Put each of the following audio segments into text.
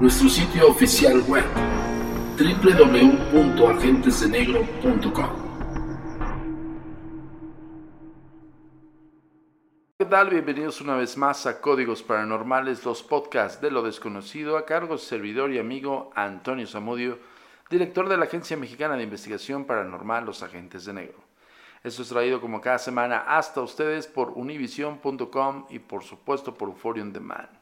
Nuestro sitio oficial web, www.agentesdenegro.com. ¿Qué tal? Bienvenidos una vez más a Códigos Paranormales, los podcasts de lo desconocido, a cargo de servidor y amigo Antonio Zamudio, director de la Agencia Mexicana de Investigación Paranormal, Los Agentes de Negro. Esto es traído como cada semana hasta ustedes por univision.com y por supuesto por Euphoria On Demand.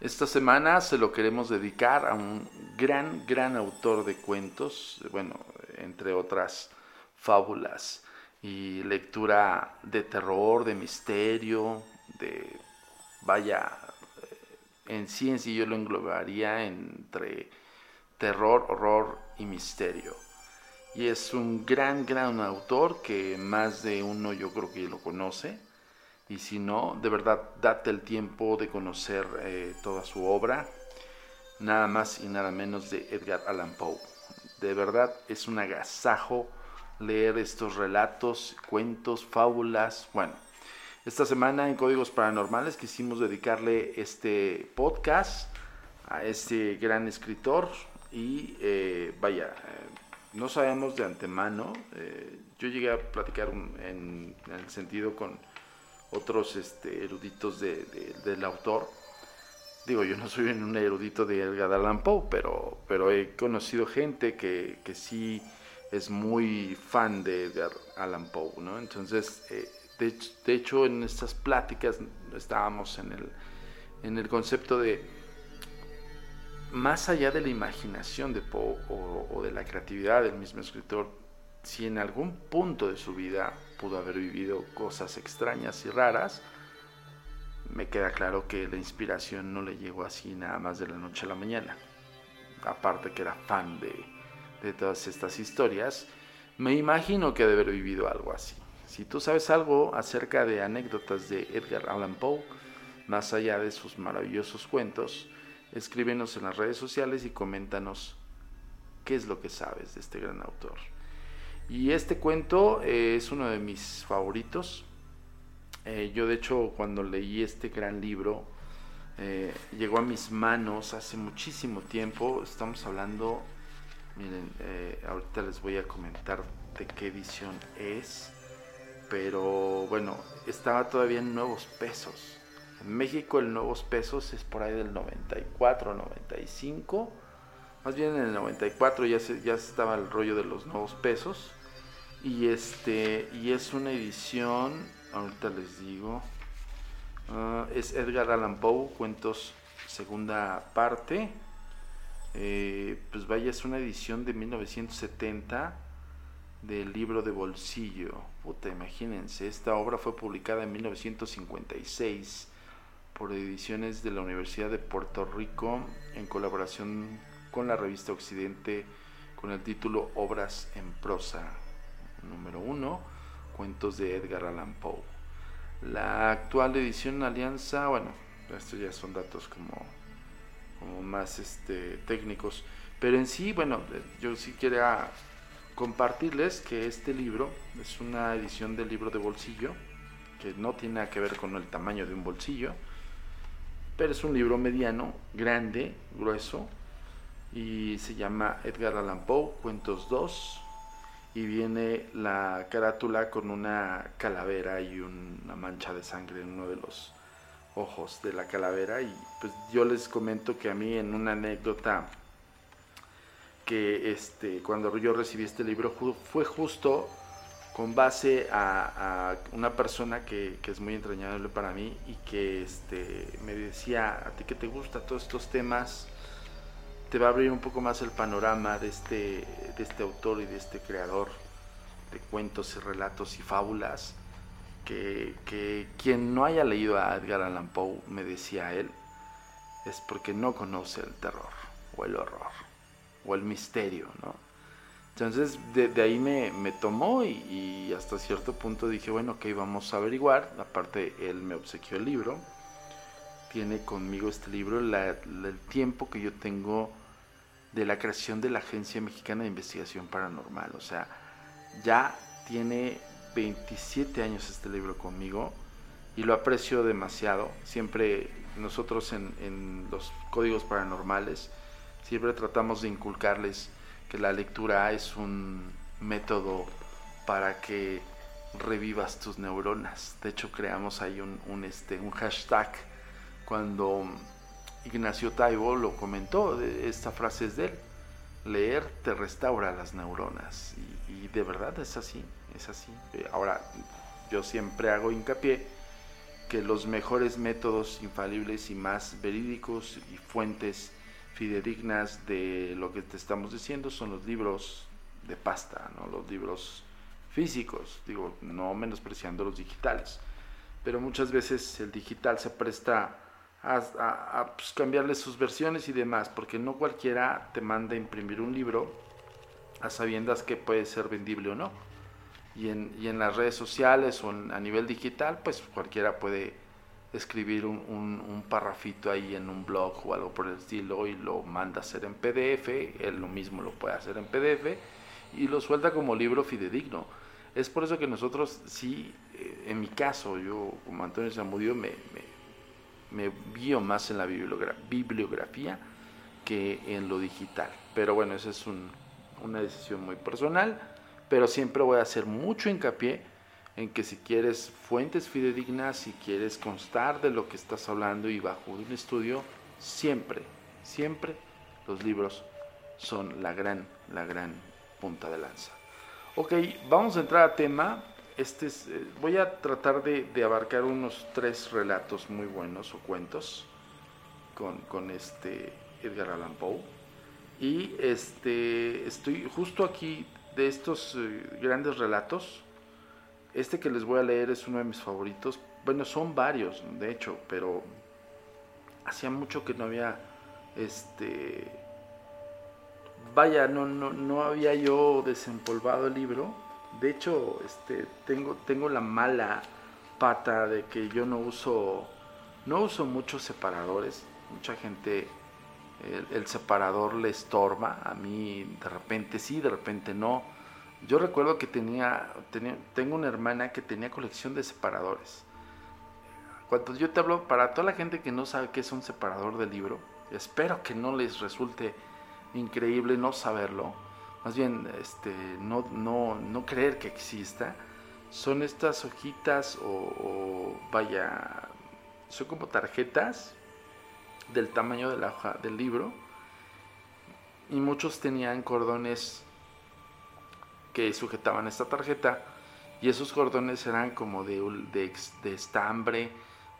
Esta semana se lo queremos dedicar a un gran, gran autor de cuentos, bueno, entre otras fábulas y lectura de terror, de misterio, de, vaya, en ciencia yo lo englobaría entre terror, horror y misterio. Y es un gran, gran autor que más de uno yo creo que lo conoce. Y si no, de verdad, date el tiempo de conocer eh, toda su obra. Nada más y nada menos de Edgar Allan Poe. De verdad es un agasajo leer estos relatos, cuentos, fábulas. Bueno, esta semana en Códigos Paranormales quisimos dedicarle este podcast a este gran escritor. Y eh, vaya, no sabemos de antemano. Eh, yo llegué a platicar en, el sentido con otros este, eruditos de, de, del autor. Digo, yo no soy un erudito de Edgar Allan Poe, pero, he conocido gente que, sí es muy fan de Edgar Allan Poe, ¿no? Entonces, eh, de, hecho, en estas pláticas estábamos en el, en el concepto de más allá de la imaginación de Poe o, de la creatividad del mismo escritor, si en algún punto de su vida pudo haber vivido cosas extrañas y raras, me queda claro que la inspiración no le llegó así nada más de la noche a la mañana. Aparte que era fan de, de todas estas historias, me imagino que debe haber vivido algo así. Si tú sabes algo acerca de anécdotas de Edgar Allan Poe, más allá de sus maravillosos cuentos, escríbenos en las redes sociales y coméntanos qué es lo que sabes de este gran autor. Y este cuento eh, es uno de mis favoritos. Eh, yo de hecho cuando leí este gran libro, eh, llegó a mis manos hace muchísimo tiempo. Estamos hablando, miren, ahorita les voy a comentar de qué edición es. Pero bueno, estaba todavía en nuevos pesos. En México el Nuevos Pesos es por ahí del 94, 95. Más bien en el 94 ya, se, ya estaba el rollo de los Nuevos Pesos. Y, este, y es una edición, ahorita les digo, uh, es Edgar Allan Poe, cuentos segunda parte. eh, pues vaya, es una edición de 1970 del libro de bolsillo. Puta, imagínense, esta obra fue publicada en 1956 por ediciones de la Universidad de Puerto Rico en colaboración con la revista Occidente con el título Obras en prosa número 1, cuentos de Edgar Allan Poe. La actual edición Alianza, bueno, estos ya son datos como, como más este, técnicos, pero en sí, bueno, yo sí quería compartirles que este libro es una edición del libro de bolsillo, que no tiene nada que ver con el tamaño de un bolsillo, pero es un libro mediano, grande, grueso, y se llama Edgar Allan Poe, Cuentos 2, y viene la carátula con una calavera y una mancha de sangre en uno de los ojos de la calavera, y pues yo les comento que a mí en una anécdota que este, cuando yo recibí este libro fue justo con base a, una persona que, es muy entrañable para mí y que este, me decía, a ti que te gusta todos estos temas, te va a abrir un poco más el panorama de este, de este autor y de este creador de cuentos y relatos y fábulas, que, que quien no haya leído a Edgar Allan Poe, me decía él, es porque no conoce el terror o el horror o el misterio, ¿no? Entonces de, ahí me, tomó y, hasta cierto punto dije, bueno, ok, vamos a averiguar. Aparte, él me obsequió el libro. Tiene conmigo este libro el tiempo que yo tengo de la creación de la Agencia Mexicana de Investigación Paranormal. O sea, ya tiene 27 años este libro conmigo y lo aprecio demasiado. Siempre nosotros en, en los códigos paranormales siempre tratamos de inculcarles que la lectura es un método para que revivas tus neuronas. De hecho, creamos ahí un, este, un hashtag cuando Ignacio Taibo lo comentó, esta frase es de él, leer te restaura las neuronas. Y, de verdad es así, es así. Eh, ahora, yo siempre hago hincapié que los mejores métodos infalibles y más verídicos y fuentes fidedignas de lo que te estamos diciendo son los libros de pasta, ¿no? los libros físicos, digo, no menospreciando los digitales, pero muchas veces el digital se presta a, pues, cambiarle sus versiones y demás, porque no cualquiera te manda a imprimir un libro a sabiendas que puede ser vendible o no. Y en, y en las redes sociales o a nivel digital, pues cualquiera puede escribir un, un, parrafito ahí en un blog o algo por el estilo y lo manda a hacer en PDF, él lo mismo lo puede hacer en PDF y lo suelta como libro fidedigno. Es por eso que nosotros sí, eh, en mi caso, yo como Antonio Zamudio me, me, guío más en la bibliografía que en lo digital. Pero bueno, esa es una decisión muy personal, pero siempre voy a hacer mucho hincapié en que si quieres fuentes fidedignas, si quieres constar de lo que estás hablando y bajo un estudio, siempre, siempre los libros son la gran, la gran punta de lanza. Ok, vamos a entrar a tema. Este es, eh, voy a tratar de, abarcar unos tres relatos muy buenos o cuentos con, este Edgar Allan Poe. Y este, estoy justo aquí de estos eh, grandes relatos este que les voy a leer es uno de mis favoritos. Bueno, son varios, de hecho, pero hacía mucho que no había este vaya, no, no, no había yo desempolvado el libro. De hecho, este, tengo, tengo la mala pata de que yo no uso, no uso muchos separadores. Mucha gente el, separador le estorba. A mí de repente sí, de repente no. Yo recuerdo que tenía, tengo una hermana que tenía colección de separadores. Cuando yo te hablo, para toda la gente que no sabe qué es un separador de libro, espero que no les resulte increíble no saberlo, más bien este, no, no, no creer que exista. Son estas hojitas o, vaya, son como tarjetas del tamaño de la hoja del libro y muchos tenían cordones que sujetaban esta tarjeta y esos cordones eran como de, de estambre,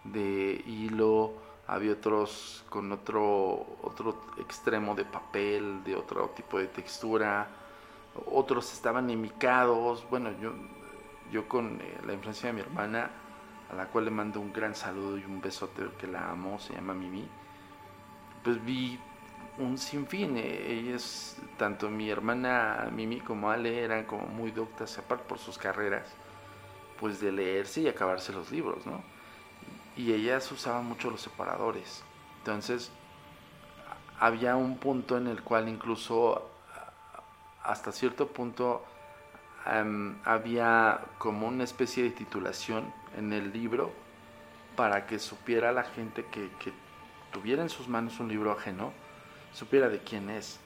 de hilo, había otros con otro, otro extremo de papel, de otro tipo de textura, otros estaban imicados, bueno, yo, yo con eh, la influencia de mi hermana, a la cual le mando un gran saludo y un besote que la amo, se llama Mimi, pues vi un sinfín. Eh, ellas, tanto mi hermana Mimi como Ale, eran como muy doctas, aparte por sus carreras, pues de leerse y acabarse los libros, ¿no? Y ellas usaban mucho los separadores. Entonces, había un punto en el cual incluso hasta cierto punto había como una especie de titulación en el libro para que supiera la gente que, que tuviera en sus manos un libro ajeno supiera de quién es.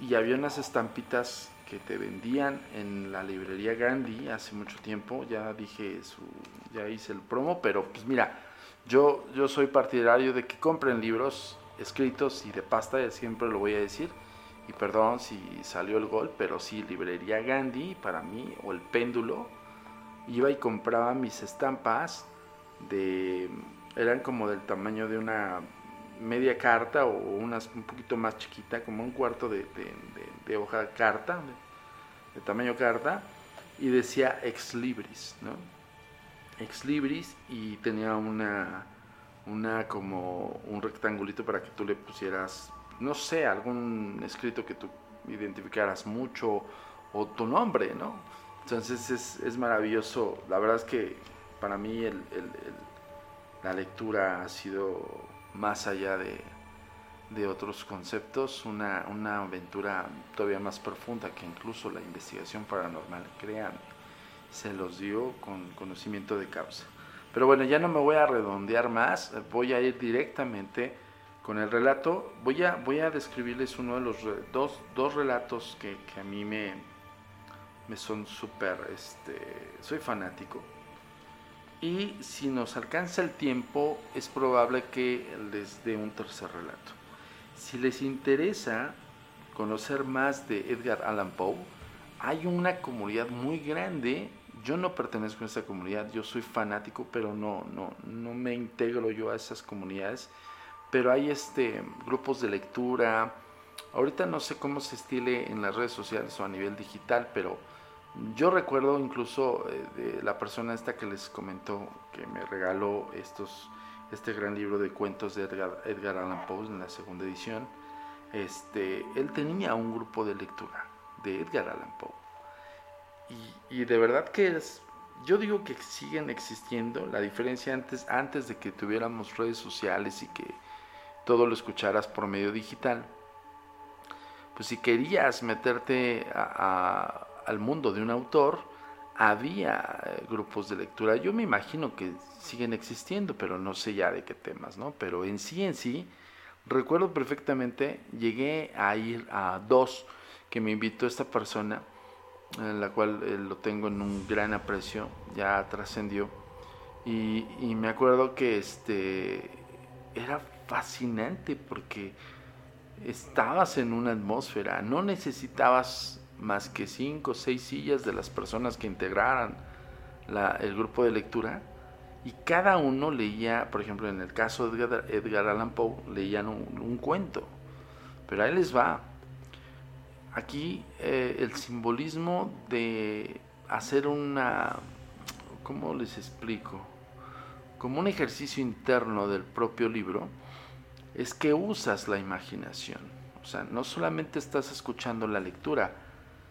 Y había unas estampitas que te vendían en la librería Gandhi hace mucho tiempo, ya dije su, ya hice el promo, pero pues mira, yo, yo soy partidario de que compren libros escritos y de pasta, siempre lo voy a decir, y perdón si salió el gol, pero sí, librería Gandhi para mí, o el péndulo, iba y compraba mis estampas de, eran como del tamaño de una media carta o unas un poquito más chiquita, como un cuarto de, de, hoja carta, de, tamaño carta, y decía ex libris, ¿no? Ex libris y tenía una, una como un rectangulito para que tú le pusieras, no sé, algún escrito que tú identificaras mucho o tu nombre, ¿no? Entonces es, es maravilloso, la verdad es que para mí el, la lectura ha sido más allá de, otros conceptos, una, aventura todavía más profunda que incluso la investigación paranormal, créanme, se los dio con conocimiento de causa. Pero bueno, ya no me voy a redondear más, voy a ir directamente con el relato. Voy a, voy a describirles uno de los dos, dos relatos que, a mí me, me son súper, este, soy fanático. Y si nos alcanza el tiempo, es probable que les dé un tercer relato. Si les interesa conocer más de Edgar Allan Poe, hay una comunidad muy grande. Yo no pertenezco a esa comunidad, yo soy fanático, pero no, no, no me integro yo a esas comunidades. Pero hay este, grupos de lectura. Ahorita no sé cómo se estile en las redes sociales o a nivel digital, pero yo recuerdo incluso eh, de la persona esta que les comentó que me regaló estos, este gran libro de cuentos de Edgar, Allan Poe en la segunda edición. Este, él tenía un grupo de lectura de Edgar Allan Poe. Y, de verdad que es, yo digo que siguen existiendo. La diferencia antes, antes de que tuviéramos redes sociales y que todo lo escucharas por medio digital, pues si querías meterte a al mundo de un autor, había eh, grupos de lectura. Yo me imagino que siguen existiendo, pero no sé ya de qué temas, ¿no? Pero en sí, en sí, recuerdo perfectamente, llegué a ir a dos que me invitó esta persona, en la cual eh, lo tengo en un gran aprecio, ya trascendió. Y, y, me acuerdo que este era fascinante porque estabas en una atmósfera, no necesitabas más que cinco o seis sillas de las personas que integraran el grupo de lectura y cada uno leía, por ejemplo, en el caso de Edgar, Allan Poe, leían un, cuento. Pero ahí les va. Aquí eh, el simbolismo de hacer una, ¿cómo les explico? Como un ejercicio interno del propio libro, es que usas la imaginación. O sea, no solamente estás escuchando la lectura,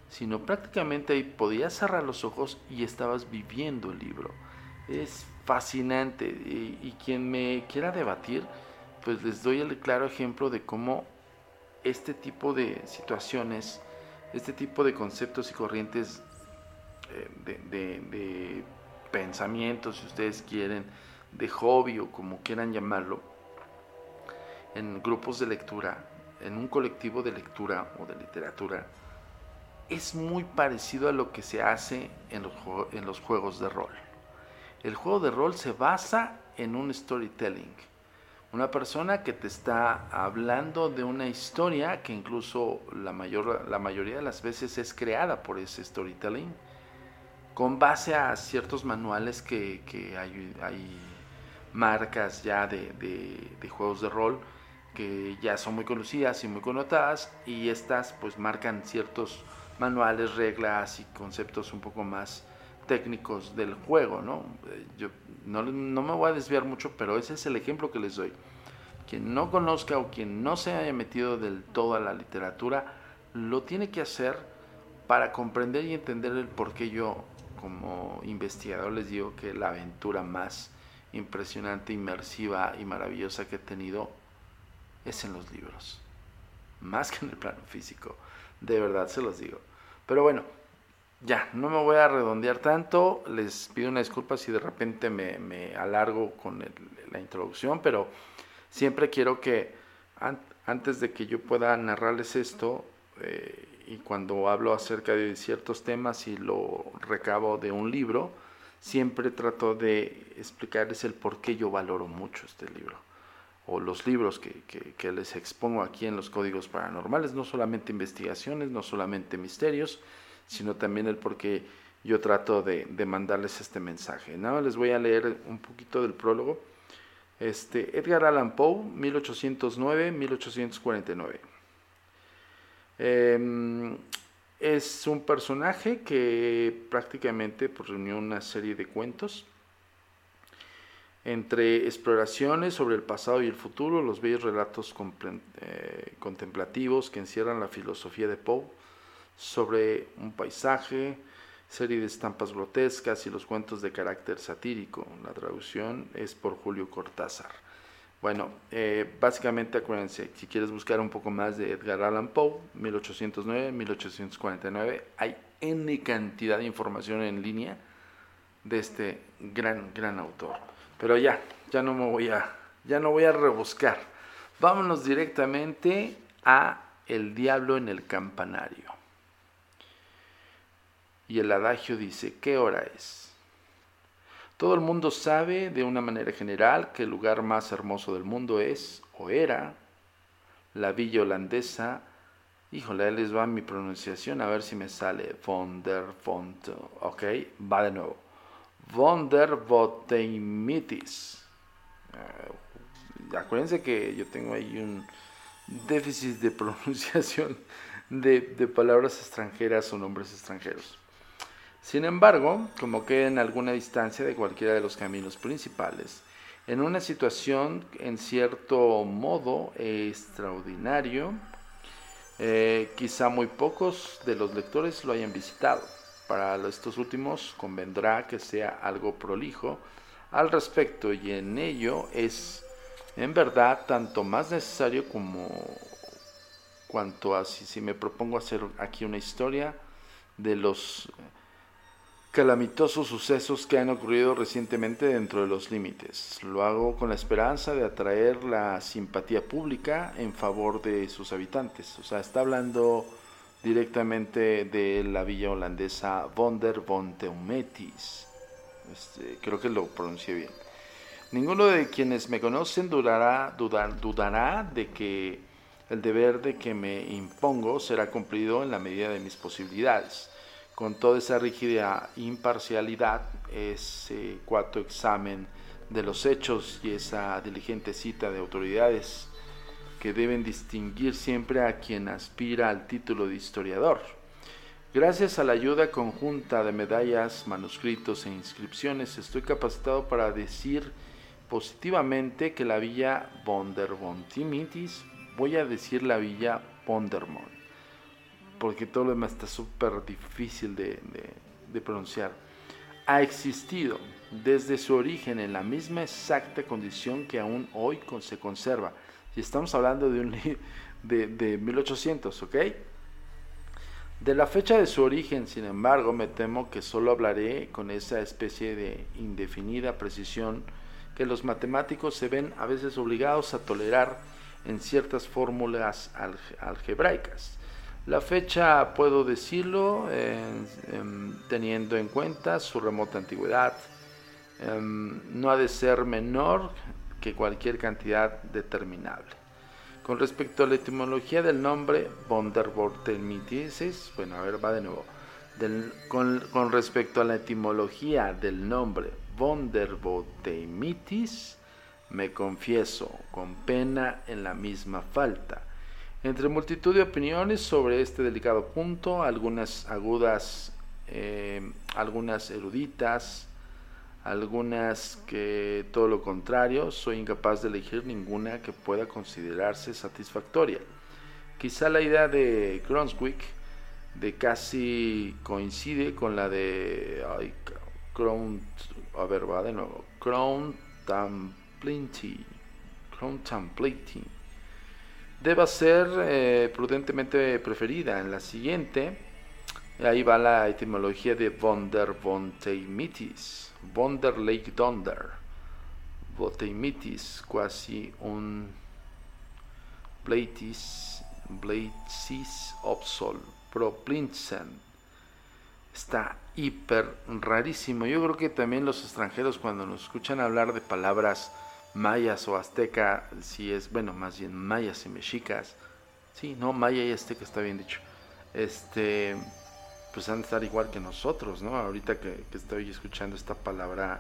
sino prácticamente ahí podías cerrar los ojos y estabas viviendo el libro. Es fascinante y, quien me quiera debatir, pues les doy el claro ejemplo de cómo este tipo de situaciones, este tipo de conceptos y corrientes eh, de, de pensamientos, si ustedes quieren, de hobby o como quieran llamarlo, en grupos de lectura, en un colectivo de lectura o de literatura, es muy parecido a lo que se hace en los, en los juegos de rol. El juego de rol se basa en un storytelling. Una persona que te está hablando de una historia que incluso la, mayor, la mayoría de las veces es creada por ese storytelling, con base a ciertos manuales que, hay, marcas ya de, de, juegos de rol que ya son muy conocidas y muy connotadas y estas pues marcan ciertos manuales, reglas y conceptos un poco más técnicos del juego, ¿no? Yo no, no, me voy a desviar mucho, pero ese es el ejemplo que les doy. Quien no conozca o quien no se haya metido del todo a la literatura, lo tiene que hacer para comprender y entender el por qué yo, como investigador, les digo que la aventura más impresionante, inmersiva y maravillosa que he tenido es en los libros. Más que en el plano físico. De verdad se los digo. Pero bueno, ya, no me voy a redondear tanto. Les pido una disculpa si de repente me, alargo con la introducción, pero siempre quiero que antes de que yo pueda narrarles esto, eh, y cuando hablo acerca de ciertos temas y lo recabo de un libro, siempre trato de explicarles el por qué yo valoro mucho este libro o los libros que, que, les expongo aquí en los códigos paranormales, no solamente investigaciones, no solamente misterios, sino también el por qué yo trato de, de mandarles este mensaje. ¿no? Les voy a leer un poquito del prólogo. Este, Edgar Allan Poe, 1809-1849. Em, es un personaje que prácticamente pues, reunió una serie de cuentos entre exploraciones sobre el pasado y el futuro, los bellos relatos eh, contemplativos que encierran la filosofía de Poe sobre un paisaje, serie de estampas grotescas y los cuentos de carácter satírico. La traducción es por Julio Cortázar. Bueno, eh, básicamente acuérdense, si quieres buscar un poco más de Edgar Allan Poe, 1809-1849, hay N cantidad de información en línea de este gran, gran autor. Pero ya, ya no me voy a, ya no voy a rebuscar. Vámonos directamente a El diablo en el campanario. Y el adagio dice, ¿qué hora es? Todo el mundo sabe de una manera general que el lugar más hermoso del mundo es, o era, la villa holandesa. Híjole, ahí les va mi pronunciación, a ver si me sale. Von der. Ok, va de nuevo. Von der Voteimitis. Eh, acuérdense que yo tengo ahí un déficit de pronunciación de, de palabras extranjeras o nombres extranjeros. Sin embargo, como queda en alguna distancia de cualquiera de los caminos principales, en una situación en cierto modo extraordinario, eh, quizá muy pocos de los lectores lo hayan visitado. Para estos últimos convendrá que sea algo prolijo al respecto y en ello es en verdad tanto más necesario como cuanto así si me propongo hacer aquí una historia de los calamitosos sucesos que han ocurrido recientemente dentro de los límites. Lo hago con la esperanza de atraer la simpatía pública en favor de sus habitantes. O sea, está hablando directamente de la villa holandesa Wonder von Teumetis. Este, creo que lo pronuncié bien. Ninguno de quienes me conocen dudará, dudar, dudará de que el deber de que me impongo será cumplido en la medida de mis posibilidades con toda esa rígida imparcialidad, ese cuarto examen de los hechos y esa diligente cita de autoridades que deben distinguir siempre a quien aspira al título de historiador. Gracias a la ayuda conjunta de medallas, manuscritos e inscripciones, estoy capacitado para decir positivamente que la villa Timitis, voy a decir la villa Bondermont, porque todo lo demás está súper difícil de, pronunciar, ha existido desde su origen en la misma exacta condición que aún hoy se conserva. Y estamos hablando de, un, de, de 1800, ¿ok? De la fecha de su origen, sin embargo, me temo que solo hablaré con esa especie de indefinida precisión que los matemáticos se ven a veces obligados a tolerar en ciertas fórmulas algebraicas. La fecha puedo decirlo teniendo en cuenta su remota antigüedad. Em, no ha de ser menor que cualquier cantidad determinable. Con respecto a la etimología del nombre Vonderbortemitis, bueno, a ver, va de nuevo. con, con, respecto a la etimología del nombre Vonderbortemitis, me confieso, con pena en la misma falta. Entre multitud de opiniones sobre este delicado punto, algunas agudas, eh, algunas eruditas, algunas que todo lo contrario, soy incapaz de elegir ninguna que pueda considerarse satisfactoria. Quizá la idea de Brunswick de casi coincide con la de Crown, a ver, va de nuevo, Crown Templating, Crown Templating. Deba ser eh, prudentemente preferida. En la siguiente, ahí va la etimología de Wonder von Teimitis, Wonder Lake Donder, Teimitis, quasi un Blaitis Blazes of Sol, Proplinsen. Está hiper rarísimo. Yo creo que también los extranjeros cuando nos escuchan hablar de palabras mayas o azteca, si es, bueno, más bien mayas y mexicas, sí, no, maya y azteca está bien dicho, este, pues han de estar igual que nosotros, ¿no? Ahorita que, estoy escuchando esta palabra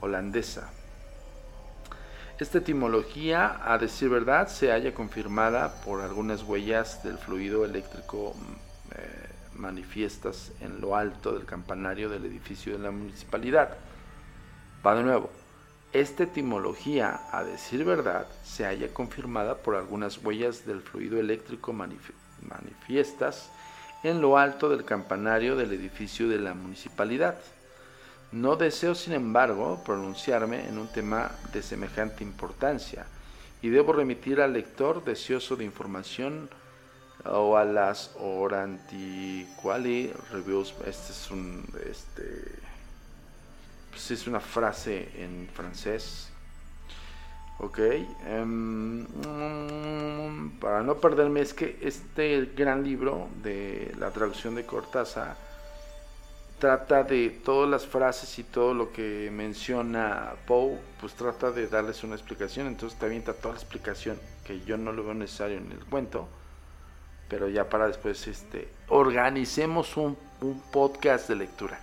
holandesa. Esta etimología, a decir verdad, se halla confirmada por algunas huellas del fluido eléctrico mm, eh, manifiestas en lo alto del campanario del edificio de la municipalidad. Va de nuevo. Esta etimología, a decir verdad, se halla confirmada por algunas huellas del fluido eléctrico manifiestas en lo alto del campanario del edificio de la municipalidad. No deseo, sin embargo, pronunciarme en un tema de semejante importancia y debo remitir al lector deseoso de información o a las Orantiquali Reviews. Este es un, este, pues es una frase en francés. Ok, em, para no perderme, es que este gran libro de la traducción de Cortázar trata de todas las frases y todo lo que menciona Poe, pues trata de darles una explicación. Entonces también está toda la explicación que yo no lo veo necesario en el cuento, pero ya para después, este, organicemos un, podcast de lectura.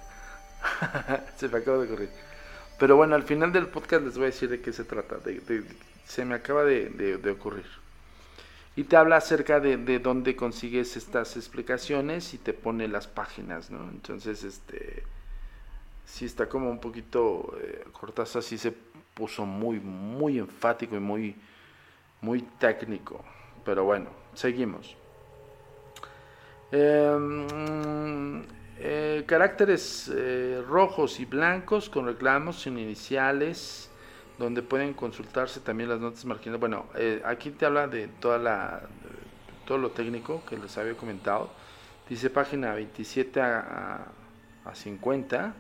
se me acaba de ocurrir. Pero bueno, al final del podcast les voy a decir de qué se trata. se me acaba de ocurrir y te habla acerca de, de, dónde consigues estas explicaciones y te pone las páginas, ¿no? Entonces, este, sí está como un poquito, eh, Cortázar sí se puso muy, muy enfático y muy, muy técnico, pero bueno, seguimos. Em, eh, caracteres eh, rojos y blancos con reclamos sin iniciales donde pueden consultarse también las notas marginales. Bueno, eh, aquí te habla de toda la, todo lo técnico que les había comentado. Dice página 27 a, a 50.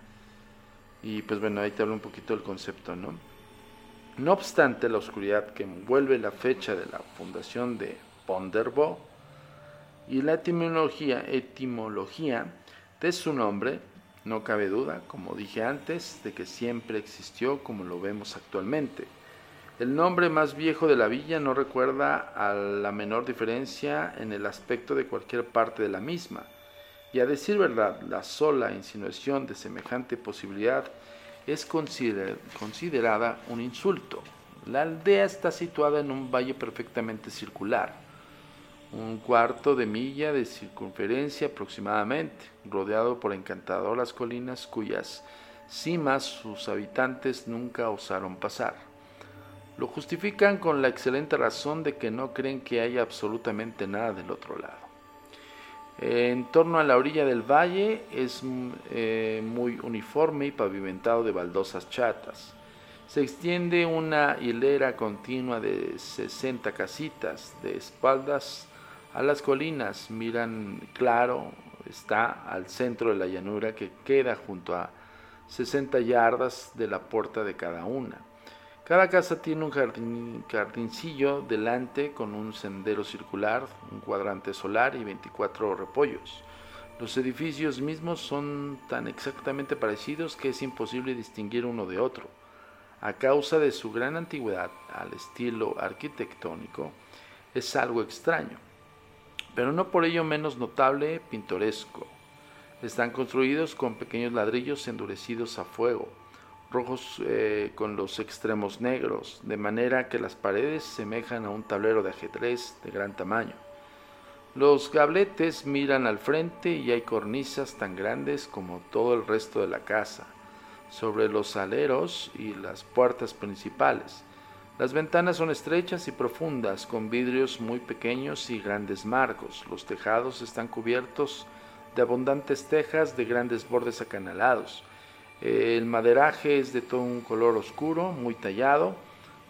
Y pues bueno, ahí te habla un poquito del concepto, ¿no? No obstante la oscuridad que envuelve la fecha de la fundación de Ponderbo y la etimología, etimología de su nombre, no cabe duda, como dije antes, de que siempre existió como lo vemos actualmente. El nombre más viejo de la villa no recuerda a la menor diferencia en el aspecto de cualquier parte de la misma, y a decir verdad, la sola insinuación de semejante posibilidad es considerada un insulto. La aldea está situada en un valle perfectamente circular, un cuarto de milla de circunferencia aproximadamente, rodeado por encantadoras colinas cuyas cimas sus habitantes nunca osaron pasar. Lo justifican con la excelente razón de que no creen que haya absolutamente nada del otro lado. En torno a la orilla del valle es eh, muy uniforme y pavimentado de baldosas chatas. Se extiende una hilera continua de 60 casitas de espaldas a las colinas, miran claro, está al centro de la llanura que queda junto a 60 yardas de la puerta de cada una. Cada casa tiene un jardín, jardincillo delante con un sendero circular, un cuadrante solar y 24 repollos. Los edificios mismos son tan exactamente parecidos que es imposible distinguir uno de otro. A causa de su gran antigüedad al estilo arquitectónico, es algo extraño pero no por ello menos notable, pintoresco. Están construidos con pequeños ladrillos endurecidos a fuego, rojos eh, con los extremos negros, de manera que las paredes semejan a un tablero de ajedrez de gran tamaño. Los gabletes miran al frente y hay cornisas tan grandes como todo el resto de la casa, sobre los aleros y las puertas principales. Las ventanas son estrechas y profundas, con vidrios muy pequeños y grandes marcos. Los tejados están cubiertos de abundantes tejas de grandes bordes acanalados. El maderaje es de todo un color oscuro, muy tallado,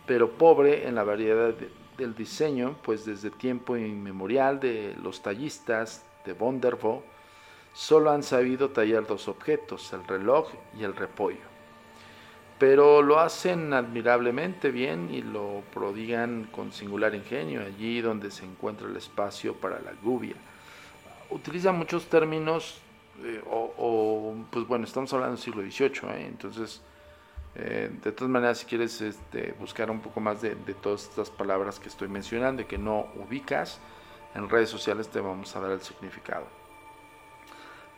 pero pobre en la variedad del diseño, pues desde tiempo inmemorial de los tallistas de Bondervo solo han sabido tallar dos objetos, el reloj y el repollo. Pero lo hacen admirablemente bien y lo prodigan con singular ingenio allí donde se encuentra el espacio para la gubia. Utilizan muchos términos eh, o, pues bueno, estamos hablando del siglo XVIII, ¿eh? entonces, eh, de todas maneras, si quieres este, buscar un poco más de, todas estas palabras que estoy mencionando y que no ubicas, en redes sociales te vamos a dar el significado.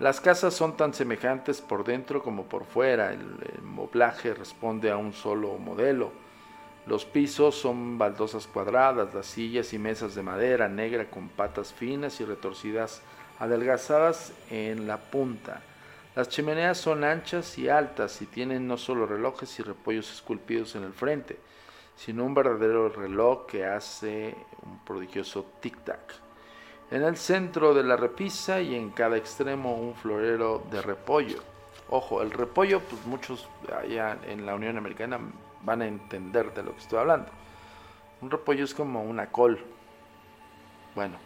Las casas son tan semejantes por dentro como por fuera, el, el moblaje responde a un solo modelo. Los pisos son baldosas cuadradas, las sillas y mesas de madera negra con patas finas y retorcidas adelgazadas en la punta. Las chimeneas son anchas y altas y tienen no solo relojes y repollos esculpidos en el frente, sino un verdadero reloj que hace un prodigioso tic-tac. En el centro de la repisa y en cada extremo un florero de repollo. Ojo, el repollo, pues muchos allá en la Unión Americana van a entender de lo que estoy hablando. Un repollo es como una col. Bueno,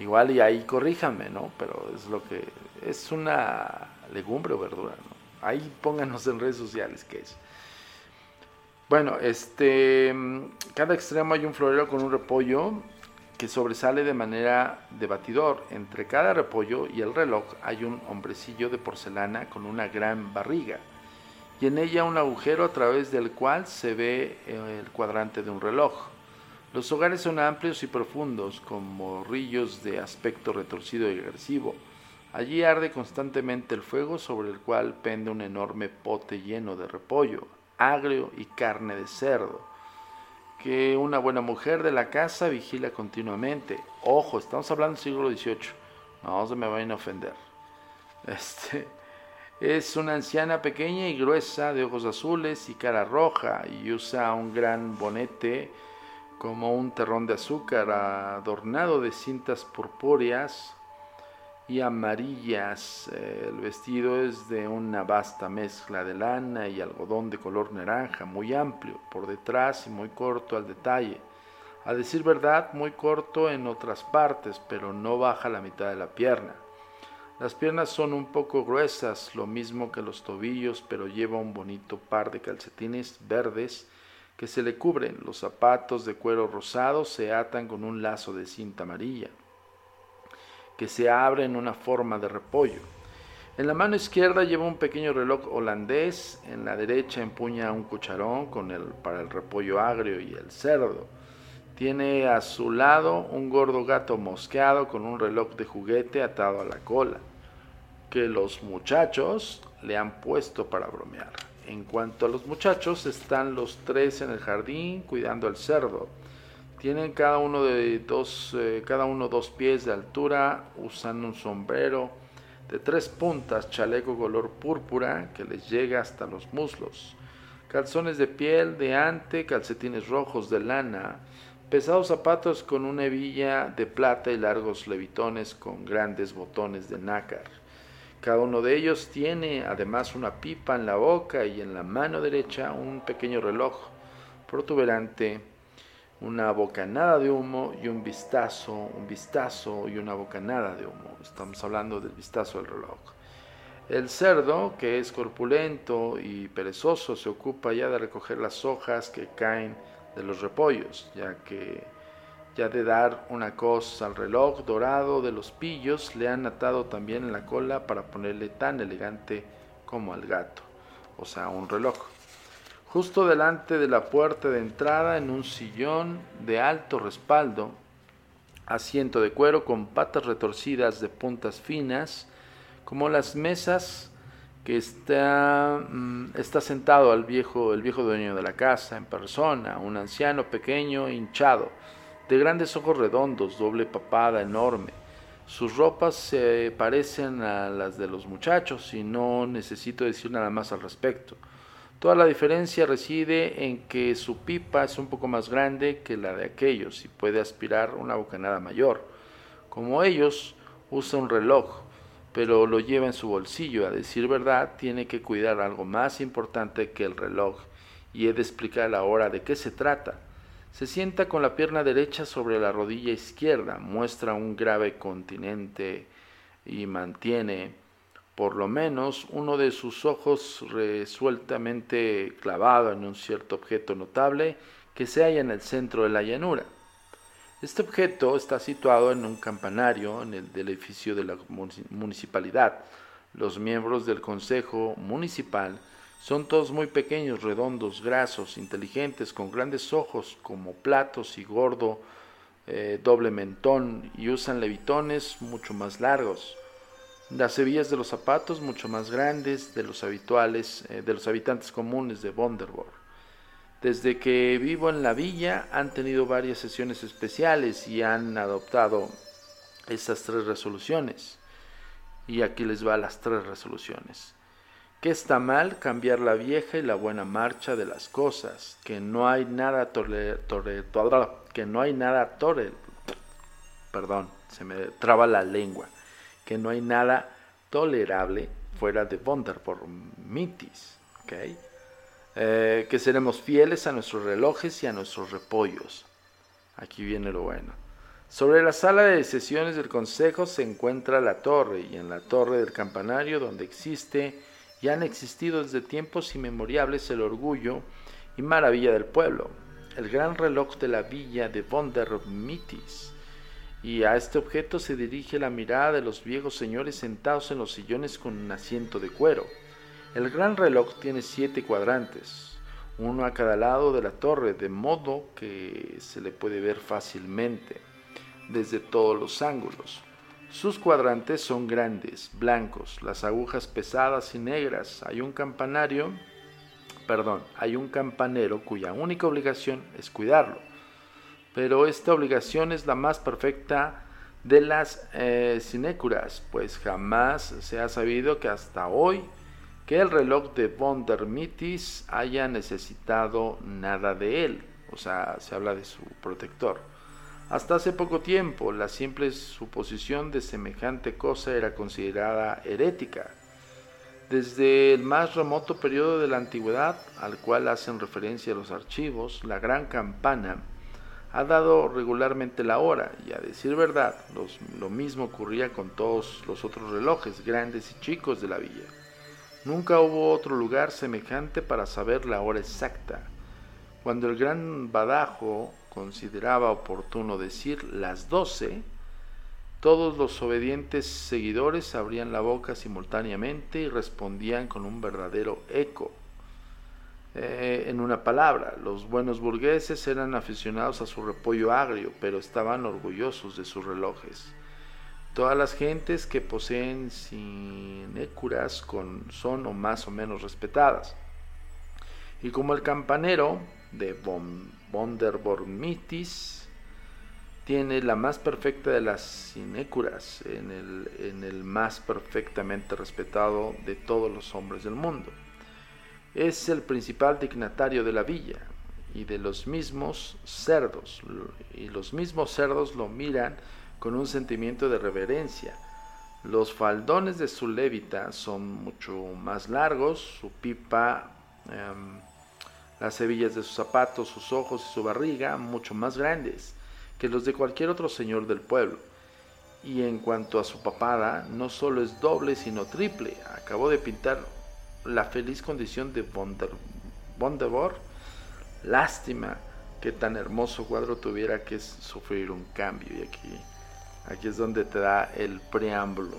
Igual y ahí corríjanme, ¿no? Pero es lo que es una legumbre o verdura, ¿no? Ahí pónganos en redes sociales qué es. Bueno, este, cada extremo hay un florero con un repollo que sobresale de manera de batidor. Entre cada repollo y el reloj hay un hombrecillo de porcelana con una gran barriga y en ella un agujero a través del cual se ve el cuadrante de un reloj. Los hogares son amplios y profundos, con morrillos de aspecto retorcido y agresivo. Allí arde constantemente el fuego sobre el cual pende un enorme pote lleno de repollo, agrio y carne de cerdo, que una buena mujer de la casa vigila continuamente. Ojo, estamos hablando del siglo XVIII, no se me vayan a ofender. Este, es una anciana pequeña y gruesa, de ojos azules y cara roja, y usa un gran bonete como un terrón de azúcar adornado de cintas purpúreas y amarillas. El vestido es de una vasta mezcla de lana y algodón de color naranja, muy amplio por detrás y muy corto al detalle. A decir verdad, muy corto en otras partes, pero no baja la mitad de la pierna. Las piernas son un poco gruesas, lo mismo que los tobillos, pero lleva un bonito par de calcetines verdes que se le cubren. Los zapatos de cuero rosado se atan con un lazo de cinta amarilla, que se abre en una forma de repollo. En la mano izquierda lleva un pequeño reloj holandés, en la derecha empuña un cucharón con el, para el repollo agrio y el cerdo. Tiene a su lado un gordo gato mosqueado con un reloj de juguete atado a la cola, que los muchachos le han puesto para bromear. En cuanto a los muchachos, están los tres en el jardín cuidando al cerdo. Tienen cada uno de dos, eh, cada uno dos pies de altura, usan un sombrero de tres puntas, chaleco color púrpura que les llega hasta los muslos, calzones de piel de ante, calcetines rojos de lana, pesados zapatos con una hebilla de plata y largos levitones con grandes botones de nácar. Cada uno de ellos tiene además una pipa en la boca y en la mano derecha un pequeño reloj protuberante, una bocanada de humo y un vistazo, un vistazo y una bocanada de humo. Estamos hablando del vistazo del reloj. El cerdo, que es corpulento y perezoso, se ocupa ya de recoger las hojas que caen de los repollos, ya que ya de dar una cosa al reloj dorado de los pillos, le han atado también la cola para ponerle tan elegante como al gato, o sea, un reloj. Justo delante de la puerta de entrada, en un sillón de alto respaldo, asiento de cuero con patas retorcidas de puntas finas, como las mesas que está, mm, está sentado al viejo, el viejo dueño de la casa en persona, un anciano pequeño, hinchado, de grandes ojos redondos, doble papada enorme. Sus ropas se parecen a las de los muchachos y no necesito decir nada más al respecto. Toda la diferencia reside en que su pipa es un poco más grande que la de aquellos y puede aspirar una bocanada mayor. Como ellos, usa un reloj, pero lo lleva en su bolsillo. A decir verdad, tiene que cuidar algo más importante que el reloj, y he de explicar ahora de qué se trata. Se sienta con la pierna derecha sobre la rodilla izquierda, muestra un grave continente y mantiene por lo menos uno de sus ojos resueltamente clavado en un cierto objeto notable que se halla en el centro de la llanura. Este objeto está situado en un campanario en el edificio de la municipalidad. Los miembros del consejo municipal son todos muy pequeños, redondos, grasos, inteligentes, con grandes ojos como platos y gordo eh, doble mentón y usan levitones mucho más largos. Las hebillas de los zapatos mucho más grandes de los habituales, eh, de los habitantes comunes de Bonderborg. Desde que vivo en la villa han tenido varias sesiones especiales y han adoptado esas tres resoluciones. Y aquí les va las tres resoluciones. Que está mal cambiar la vieja y la buena marcha de las cosas, que no hay nada que no hay nada perdón, se me traba la lengua, que no hay nada tolerable fuera de por mitis, ¿okay? Eh, que seremos fieles a nuestros relojes y a nuestros repollos. Aquí viene lo bueno. Sobre la sala de sesiones del Consejo se encuentra la torre y en la torre del campanario donde existe y han existido desde tiempos inmemoriales el orgullo y maravilla del pueblo, el gran reloj de la villa de Mitis. Y a este objeto se dirige la mirada de los viejos señores sentados en los sillones con un asiento de cuero el gran reloj tiene siete cuadrantes, uno a cada lado de la torre, de modo que se le puede ver fácilmente desde todos los ángulos. Sus cuadrantes son grandes, blancos, las agujas pesadas y negras. Hay un campanario, perdón, hay un campanero cuya única obligación es cuidarlo. Pero esta obligación es la más perfecta de las eh, sinécuras, pues jamás se ha sabido que hasta hoy que el reloj de von der haya necesitado nada de él, o sea, se habla de su protector. Hasta hace poco tiempo, la simple suposición de semejante cosa era considerada herética. Desde el más remoto periodo de la antigüedad, al cual hacen referencia los archivos, la gran campana ha dado regularmente la hora, y a decir verdad, lo mismo ocurría con todos los otros relojes, grandes y chicos de la villa. Nunca hubo otro lugar semejante para saber la hora exacta. Cuando el gran Badajo consideraba oportuno decir las doce, todos los obedientes seguidores abrían la boca simultáneamente y respondían con un verdadero eco. Eh, en una palabra, los buenos burgueses eran aficionados a su repollo agrio, pero estaban orgullosos de sus relojes. Todas las gentes que poseen sinécuras con, son o más o menos respetadas. Y como el campanero de Bonderbormitis tiene la más perfecta de las sinécuras en el, en el más perfectamente respetado de todos los hombres del mundo. Es el principal dignatario de la villa y de los mismos cerdos, y los mismos cerdos lo miran con un sentimiento de reverencia. Los faldones de su levita son mucho más largos, su pipa, em, las hebillas de sus zapatos, sus ojos y su barriga mucho más grandes que los de cualquier otro señor del pueblo. Y en cuanto a su papada, no solo es doble, sino triple. Acabó de pintar la feliz condición de Bondebor. Lástima que tan hermoso cuadro tuviera que sufrir un cambio. Y aquí Aquí es donde te da el preámbulo.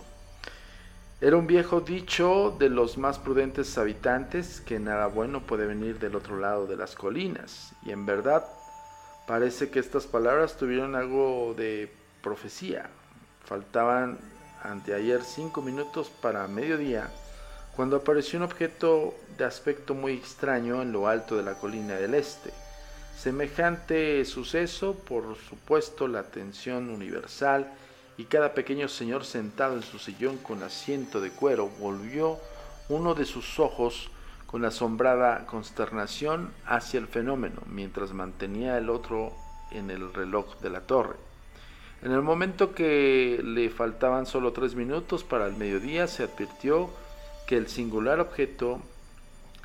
Era un viejo dicho de los más prudentes habitantes que nada bueno puede venir del otro lado de las colinas. Y en verdad parece que estas palabras tuvieron algo de profecía. Faltaban anteayer cinco minutos para mediodía cuando apareció un objeto de aspecto muy extraño en lo alto de la colina del este. Semejante suceso, por supuesto, la atención universal y cada pequeño señor sentado en su sillón con asiento de cuero volvió uno de sus ojos con asombrada consternación hacia el fenómeno, mientras mantenía el otro en el reloj de la torre. En el momento que le faltaban solo tres minutos para el mediodía, se advirtió que el singular objeto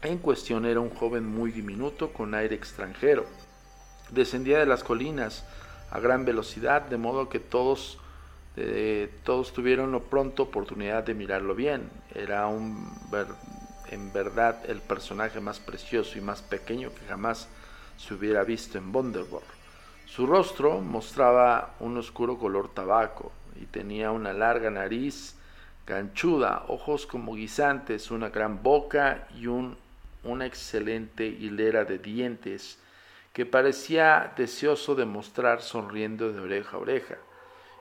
en cuestión era un joven muy diminuto con aire extranjero. Descendía de las colinas a gran velocidad, de modo que todos, eh, todos tuvieron pronto oportunidad de mirarlo bien. Era un, en verdad el personaje más precioso y más pequeño que jamás se hubiera visto en Bonderborg. Su rostro mostraba un oscuro color tabaco y tenía una larga nariz ganchuda, ojos como guisantes, una gran boca y un, una excelente hilera de dientes que parecía deseoso de mostrar sonriendo de oreja a oreja.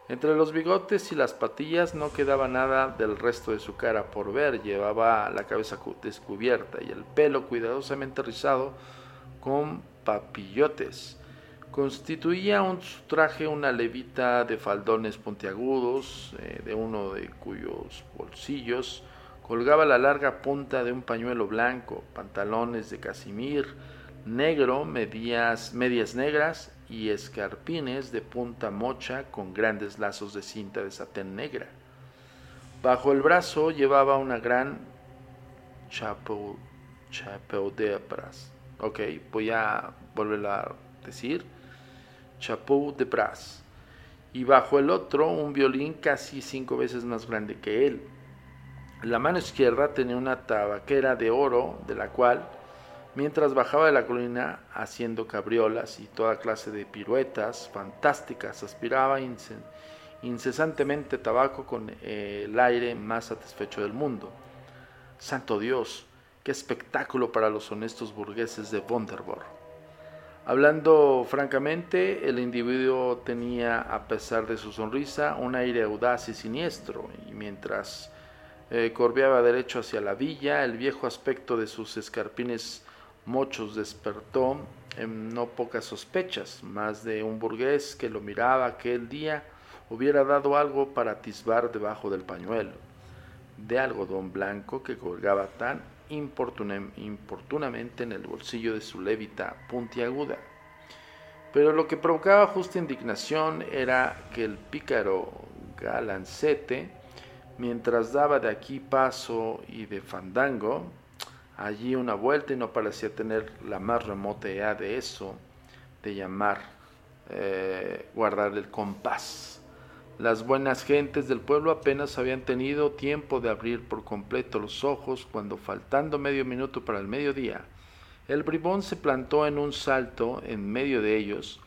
Entre los bigotes y las patillas no quedaba nada del resto de su cara por ver, llevaba la cabeza descubierta y el pelo cuidadosamente rizado con papillotes. Constituía un, traje una levita de faldones puntiagudos, eh, de uno de cuyos bolsillos colgaba la larga punta de un pañuelo blanco, pantalones de casimir negro, medias, medias negras y escarpines de punta mocha con grandes lazos de cinta de satén negra. Bajo el brazo llevaba una gran chapeau, de bras. Ok, voy a volver a decir. Chapeau de bras. Y bajo el otro un violín casi cinco veces más grande que él. La mano izquierda tenía una tabaquera de oro, de la cual mientras bajaba de la colina haciendo cabriolas y toda clase de piruetas fantásticas, aspiraba incesantemente tabaco con el aire más satisfecho del mundo. Santo Dios, qué espectáculo para los honestos burgueses de Bonderborg. Hablando francamente, el individuo tenía, a pesar de su sonrisa, un aire audaz y siniestro, y mientras eh, corbeaba derecho hacia la villa, el viejo aspecto de sus escarpines Mochos despertó en no pocas sospechas, más de un burgués que lo miraba aquel día hubiera dado algo para atisbar debajo del pañuelo, de algodón blanco que colgaba tan importunamente en el bolsillo de su levita puntiaguda. Pero lo que provocaba justa indignación era que el pícaro galancete, mientras daba de aquí paso y de fandango, allí una vuelta y no parecía tener la más remota idea de eso, de llamar, eh, guardar el compás. Las buenas gentes del pueblo apenas habían tenido tiempo de abrir por completo los ojos cuando, faltando medio minuto para el mediodía, el bribón se plantó en un salto en medio de ellos,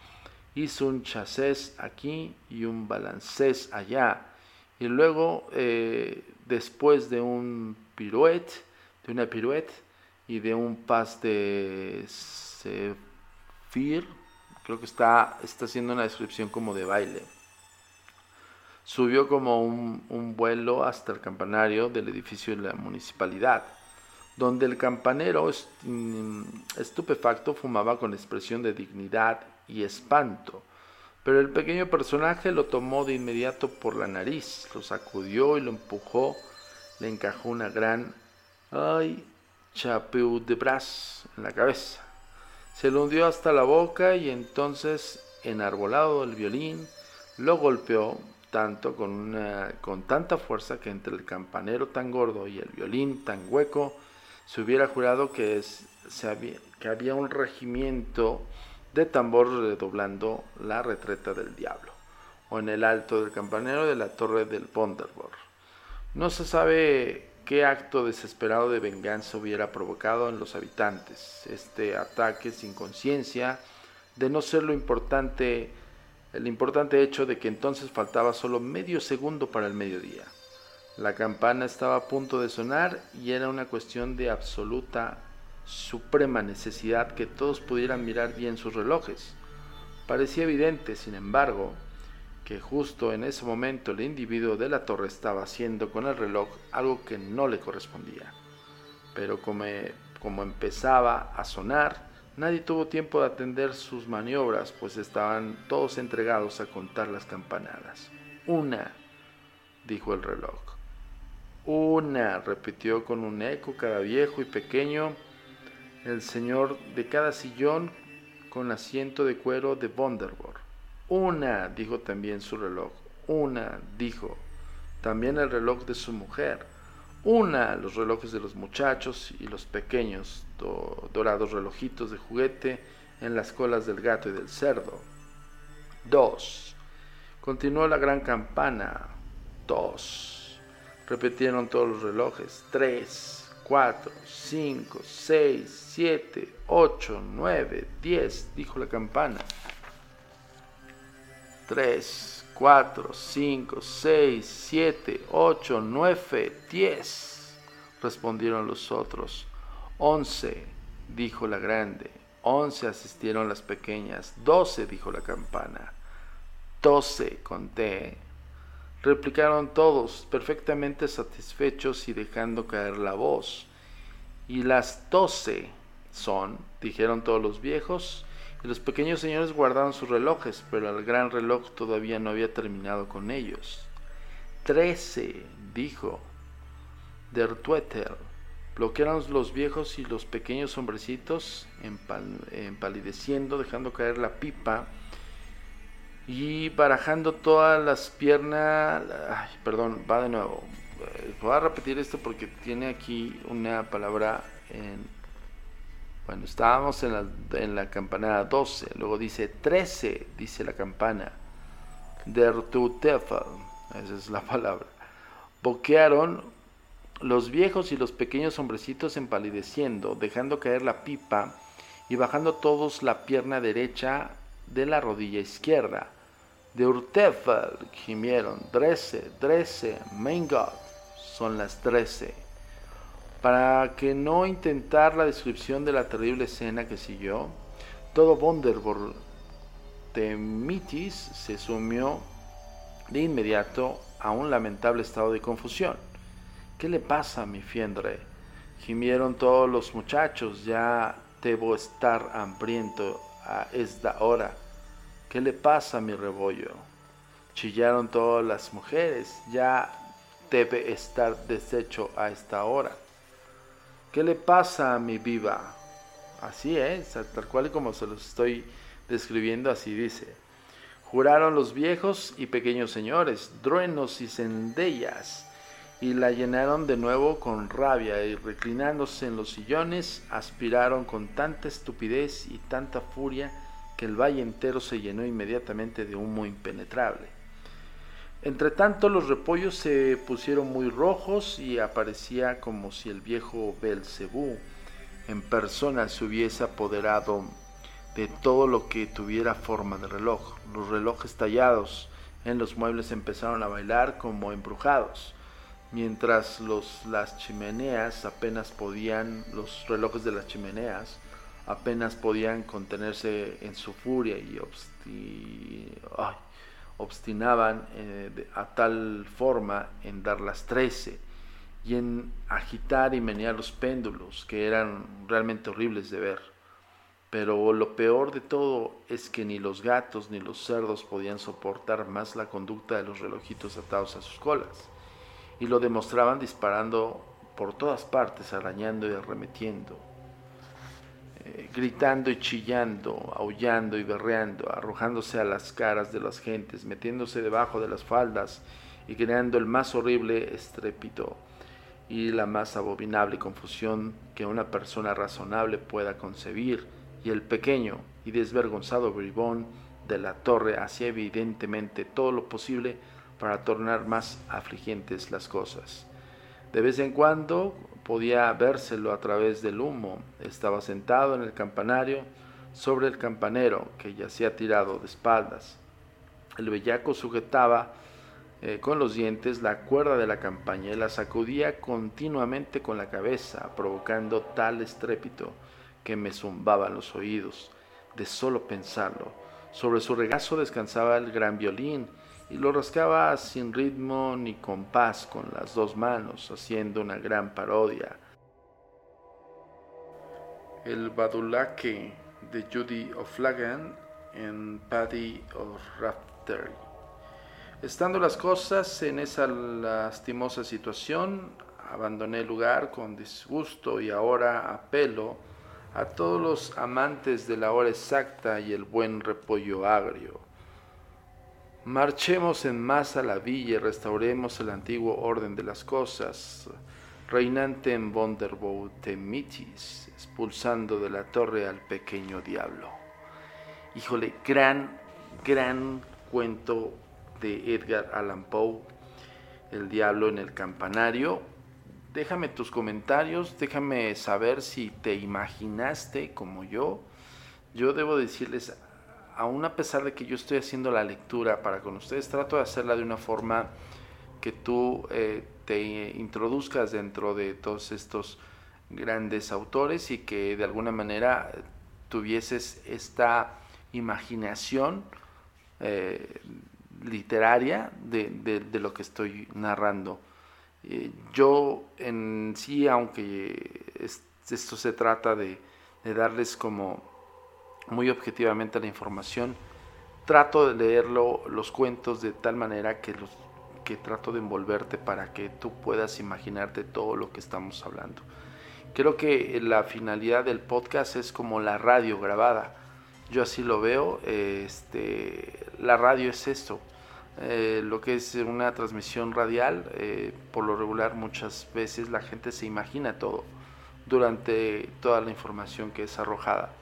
hizo un chasés aquí y un balancés allá, y luego, eh, después de un piruet, de una pirueta y de un pas de Sefir, creo que está, está haciendo una descripción como de baile. Subió como un, vuelo hasta el campanario del edificio de la municipalidad, donde el campanero mm, estupefacto fumaba con expresión de dignidad y espanto. Pero el pequeño personaje lo tomó de inmediato por la nariz, lo sacudió y lo empujó, le encajó una gran ¡ay! chapeau de bras en la cabeza. Se lo hundió hasta la boca y entonces, enarbolado el violín, lo golpeó tanto con, una, con tanta fuerza que entre el campanero tan gordo y el violín tan hueco se hubiera jurado que, es, se había, que había un regimiento de tambor redoblando la retreta del diablo, o en el alto del campanero de la torre del Ponderborg. No se sabe qué acto desesperado de venganza hubiera provocado en los habitantes este ataque sin conciencia, de no ser lo importante, el importante hecho de que entonces faltaba solo medio segundo para el mediodía. La campana estaba a punto de sonar y era una cuestión de absoluta, suprema necesidad que todos pudieran mirar bien sus relojes. Parecía evidente, sin embargo, que justo en ese momento el individuo de la torre estaba haciendo con el reloj algo que no le correspondía. pero como, como empezaba a sonar, nadie tuvo tiempo de atender sus maniobras, pues estaban todos entregados a contar las campanadas. Una, dijo el reloj. Una, repitió con un eco cada viejo y pequeño el señor de cada sillón con asiento de cuero de Vonderborg. Una, dijo también su reloj. Una, dijo también el reloj de su mujer. Una, los relojes de los muchachos y los pequeños dorados relojitos de juguete en las colas del gato y del cerdo. Dos. Continuó la gran campana. Dos. Repitieron todos los relojes. Tres, cuatro, cinco, seis, siete, ocho, nueve, diez, dijo la campana. Tres, cuatro, cinco, seis, siete, ocho, nueve, diez, respondieron los otros. Once, dijo la grande. Once asistieron las pequeñas. Doce, dijo la campana. Doce, conté. Replicaron todos, perfectamente satisfechos y dejando caer la voz. Y las doce son, dijeron todos los viejos, los pequeños señores guardaron sus relojes, pero el gran reloj todavía no había terminado con ellos. Trece, dijo Der Tueter. Bloquearon los viejos y los pequeños hombrecitos, empalideciendo, dejando caer la pipa y barajando todas las piernas. Ay, perdón, va de nuevo. Eh, voy a repetir esto porque tiene aquí una palabra en. Bueno, estábamos en la, en la campanada 12, luego dice 13, dice la campana. Der esa es la palabra. Boquearon los viejos y los pequeños hombrecitos empalideciendo, dejando caer la pipa y bajando todos la pierna derecha de la rodilla izquierda de Urtefel gimieron, Drese, Drese, Mein God, son las trece. Para que no intentar la descripción de la terrible escena que siguió, todo Wonderborg de Mitis se sumió de inmediato a un lamentable estado de confusión. ¿Qué le pasa, mi fiendre? Gimieron todos los muchachos, ya debo estar hambriento a esta hora. ¿Qué le pasa mi rebollo? Chillaron todas las mujeres, ya debe estar deshecho a esta hora. ¿Qué le pasa a mi viva? Así es, tal cual y como se los estoy describiendo, así dice. Juraron los viejos y pequeños señores, truenos y cendellas, y la llenaron de nuevo con rabia, y reclinándose en los sillones, aspiraron con tanta estupidez y tanta furia que el valle entero se llenó inmediatamente de humo impenetrable. Entre tanto los repollos se pusieron muy rojos y aparecía como si el viejo Belcebú en persona se hubiese apoderado de todo lo que tuviera forma de reloj. Los relojes tallados en los muebles empezaron a bailar como embrujados, mientras los, las chimeneas apenas podían, los relojes de las chimeneas apenas podían contenerse en su furia y obstinaban eh, a tal forma en dar las trece y en agitar y menear los péndulos que eran realmente horribles de ver. Pero lo peor de todo es que ni los gatos ni los cerdos podían soportar más la conducta de los relojitos atados a sus colas, y lo demostraban disparando por todas partes, arañando y arremetiendo gritando y chillando, aullando y berreando, arrojándose a las caras de las gentes, metiéndose debajo de las faldas y creando el más horrible estrépito y la más abominable confusión que una persona razonable pueda concebir, y el pequeño y desvergonzado bribón de la torre hacía evidentemente todo lo posible para tornar más afligentes las cosas. De vez en cuando, podía vérselo a través del humo. Estaba sentado en el campanario sobre el campanero que yacía tirado de espaldas. El bellaco sujetaba eh, con los dientes la cuerda de la campaña y la sacudía continuamente con la cabeza, provocando tal estrépito que me zumbaban los oídos de solo pensarlo. Sobre su regazo descansaba el gran violín y lo rascaba sin ritmo ni compás con las dos manos, haciendo una gran parodia. El Badulaque de Judy O'Flagan en Paddy O'Raftery. Estando las cosas en esa lastimosa situación, abandoné el lugar con disgusto y ahora apelo a todos los amantes de la hora exacta y el buen repollo agrio. Marchemos en masa a la villa y restauremos el antiguo orden de las cosas, reinante en Vonderbo Temitis, expulsando de la torre al pequeño diablo. Híjole, gran, gran cuento de Edgar Allan Poe, El diablo en el campanario. Déjame tus comentarios, déjame saber si te imaginaste como yo. Yo debo decirles, aún a pesar de que yo estoy haciendo la lectura para con ustedes, trato de hacerla de una forma que tú eh, te introduzcas dentro de todos estos grandes autores y que de alguna manera tuvieses esta imaginación eh, literaria de, lo que estoy narrando. Eh, yo en sí, aunque esto se trata de, darles como muy objetivamente la información, trato de leerlo, los cuentos de tal manera que, los, que trato de envolverte para que tú puedas imaginarte todo lo que estamos hablando. Creo que la finalidad del podcast es como la radio grabada. Yo así lo veo. Este, la radio es esto. Eh, lo que es una transmisión radial, eh, por lo regular muchas veces la gente se imagina todo durante toda la información que es arrojada.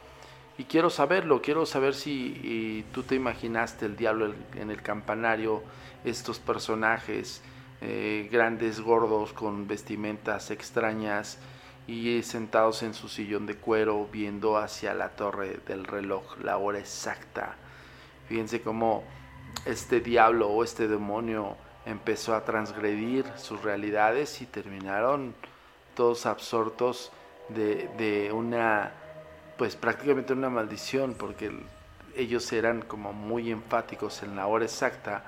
Y quiero saberlo, quiero saber si tú te imaginaste el diablo en el campanario, estos personajes eh, grandes, gordos, con vestimentas extrañas y sentados en su sillón de cuero viendo hacia la torre del reloj la hora exacta. Fíjense cómo este diablo o este demonio empezó a transgredir sus realidades y terminaron todos absortos de, una, pues prácticamente una maldición, porque ellos eran como muy enfáticos en la hora exacta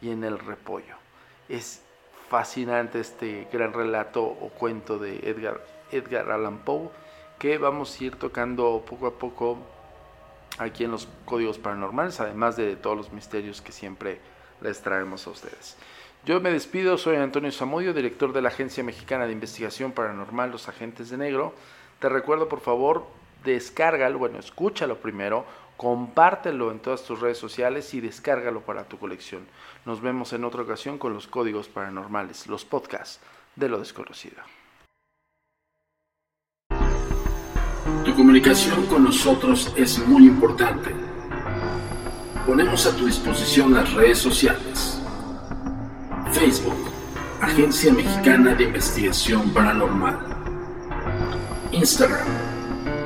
y en el repollo. Es fascinante este gran relato o cuento de Edgar, Edgar Allan Poe que vamos a ir tocando poco a poco aquí en los códigos paranormales, además de todos los misterios que siempre les traemos a ustedes. Yo me despido, soy Antonio Zamudio, director de la Agencia Mexicana de Investigación Paranormal Los Agentes de Negro. Te recuerdo, por favor, descárgalo, bueno, escúchalo primero, compártelo en todas tus redes sociales y descárgalo para tu colección. Nos vemos en otra ocasión con los códigos paranormales, los podcasts de lo desconocido. Tu comunicación con nosotros es muy importante. Ponemos a tu disposición las redes sociales. Facebook, Agencia Mexicana de Investigación Paranormal. Instagram,